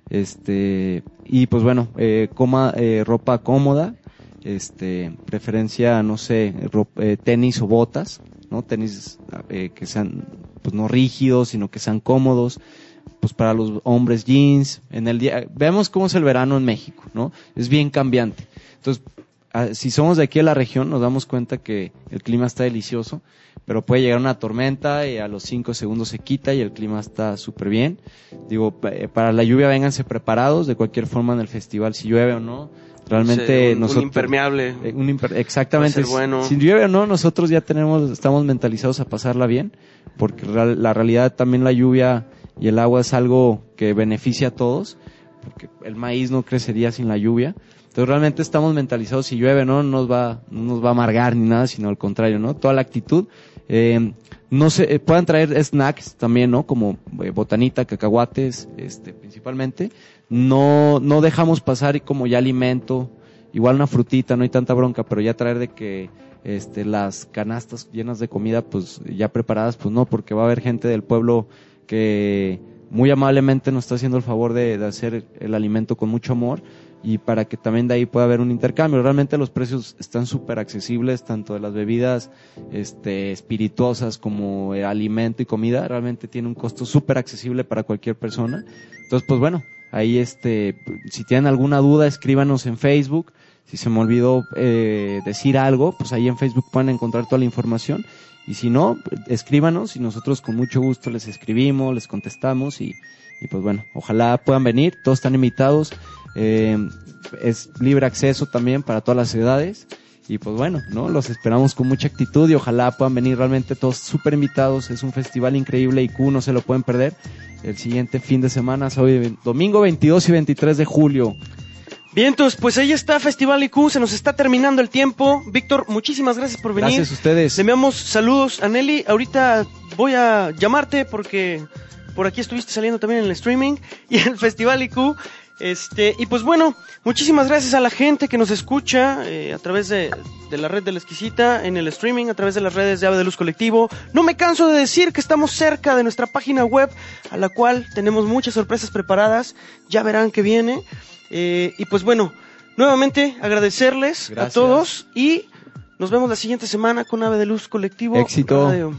Este, y pues bueno, eh, coma eh, ropa cómoda, este, preferencia, no sé, ro- eh, tenis o botas, ¿no? Tenis eh, que sean, pues no rígidos, sino que sean cómodos. Pues para los hombres jeans, en el día, vemos cómo es el verano en México, ¿no? Es bien cambiante. Entonces, ah, si somos de aquí a la región, nos damos cuenta que el clima está delicioso, pero puede llegar una tormenta y a los cinco segundos se quita y el clima está súper bien. Digo, eh, para la lluvia vénganse preparados, de cualquier forma en el festival, si llueve o no. Realmente Sí, un- un nosotros... impermeable. Eh, un imper- exactamente. Bueno. Si llueve o no, nosotros ya tenemos, estamos mentalizados a pasarla bien, porque la realidad también la lluvia y el agua es algo que beneficia a todos, porque el maíz no crecería sin la lluvia. Entonces realmente estamos mentalizados, si llueve, ¿no? No nos va, no nos va a amargar ni nada, sino al contrario, ¿no? Toda la actitud. Eh, no se, eh, puedan traer snacks también, ¿no? Como eh, botanita, cacahuates, este, principalmente. No, no dejamos pasar como ya alimento, igual una frutita, no hay tanta bronca, pero ya traer de que, este, las canastas llenas de comida, pues ya preparadas, pues no, porque va a haber gente del pueblo que muy amablemente nos está haciendo el favor de, de hacer el alimento con mucho amor y para que también de ahí pueda haber un intercambio. Realmente los precios están súper accesibles, tanto de las bebidas este, espirituosas como el alimento y comida, realmente tiene un costo súper accesible para cualquier persona. Entonces, pues bueno, ahí este, si tienen alguna duda, escríbanos en Facebook. Si se me olvidó eh, decir algo, pues ahí en Facebook pueden encontrar toda la información. Y si no, escríbanos y nosotros con mucho gusto les escribimos, les contestamos y, y pues bueno, ojalá puedan venir, todos están invitados. Eh, es libre acceso también para todas las edades. Y pues bueno, ¿no? Los esperamos con mucha actitud y ojalá puedan venir realmente todos súper invitados. Es un festival increíble y Q no se lo pueden perder. El siguiente fin de semana, hoy, domingo 22 y 23 de julio. Vientos, pues ahí está Festival IQ, se nos está terminando el tiempo. Víctor, muchísimas gracias por venir. Gracias a ustedes. Le enviamos saludos a Nelly. Ahorita voy a llamarte porque por aquí estuviste saliendo también en el streaming y en el Festival IQ. Este, y pues bueno, muchísimas gracias a la gente que nos escucha eh, a través de, de, la red de la exquisita, en el streaming, a través de las redes de Ave de Luz Colectivo. No me canso de decir que estamos cerca de nuestra página web, a la cual tenemos muchas sorpresas preparadas. Ya verán que viene. Eh, y pues bueno, nuevamente agradecerles Gracias. a todos y nos vemos la siguiente semana con Ave de Luz Colectivo. Éxito. Radio.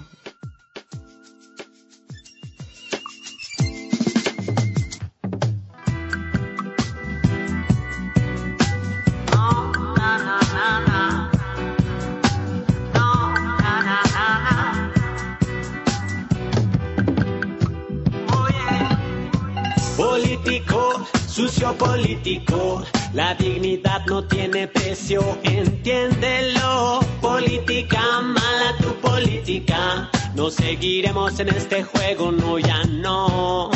Político, la dignidad no tiene precio, entiéndelo. Política, mala tu política, no seguiremos en este juego, no, ya no.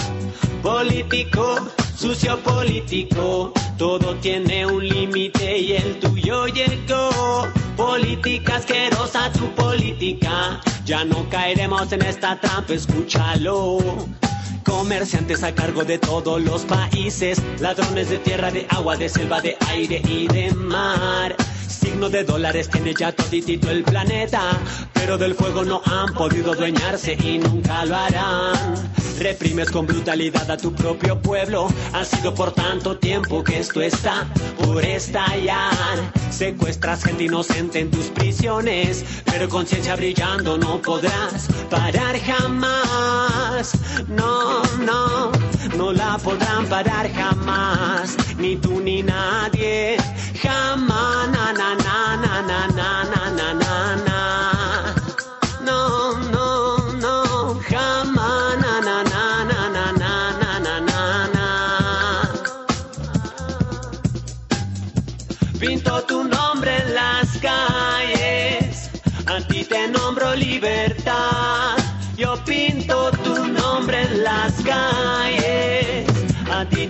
Político, sucio político, todo tiene un límite y el tuyo llegó. Política asquerosa tu política, ya no caeremos en esta trampa, escúchalo. Comerciantes a cargo de todos los países, ladrones de tierra, de agua, de selva, de aire y de mar. Signo de dólares tiene ya toditito el planeta, pero del fuego no han podido dueñarse y nunca lo harán. Reprimes con brutalidad a tu propio pueblo, ha sido por tanto tiempo que esto está por estallar. Secuestras gente inocente en tus prisiones, pero conciencia brillando no podrás parar jamás. No, no, la podrán parar jamás, ni tú ni nadie. Jamás,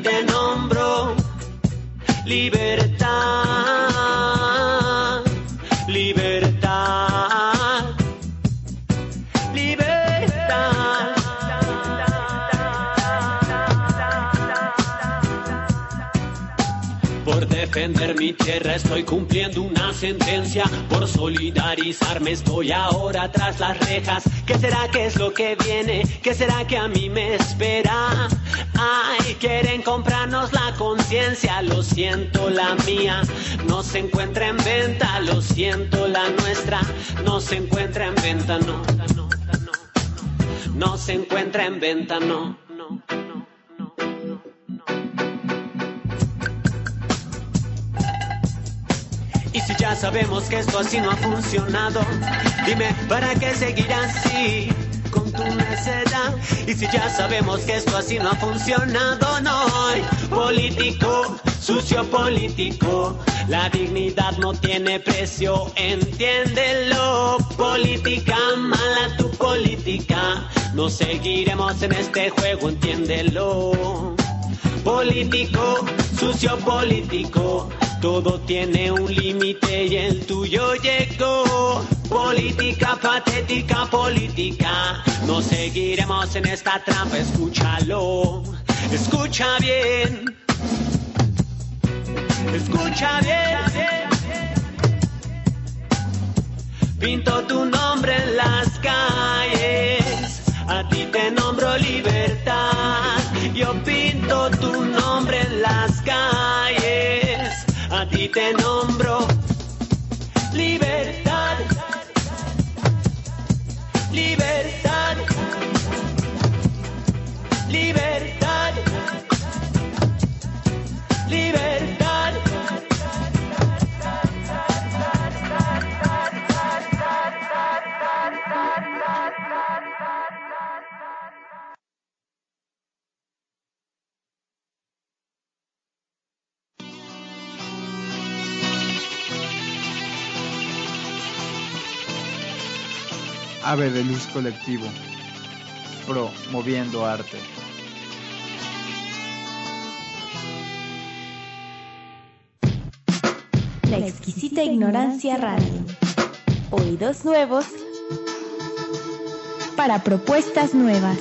te nombro libertad, tierra estoy cumpliendo una sentencia. Por solidarizarme estoy ahora tras las rejas. ¿Qué será que es lo que viene? ¿Qué será que a mí me espera? Ay, quieren comprarnos la conciencia. Lo siento, la mía no se encuentra en venta. Lo siento, la nuestra no se encuentra en venta. No, no, no, no. Se encuentra en venta, no, si ya sabemos que esto así no ha funcionado, dime, ¿para qué seguir así? Con tu necedad. Y si ya sabemos que esto así no ha funcionado, no. Político, sucio político, la dignidad no tiene precio, entiéndelo. Política, mala tu política, no seguiremos en este juego, entiéndelo. Político, sucio político, Todo tiene un límite y el tuyo llegó. Política patética, política. No seguiremos en esta trampa, escúchalo. Escucha bien. Escucha bien. Pinto tu nombre en las calles. A ti te nombro libertad. Yo pinto tu nombre en las calles. A ti te nombro libertad. Libertad. Libertad. Ave de luz colectivo. Promoviendo arte. La exquisita ignorancia radio. Oídos nuevos para propuestas nuevas.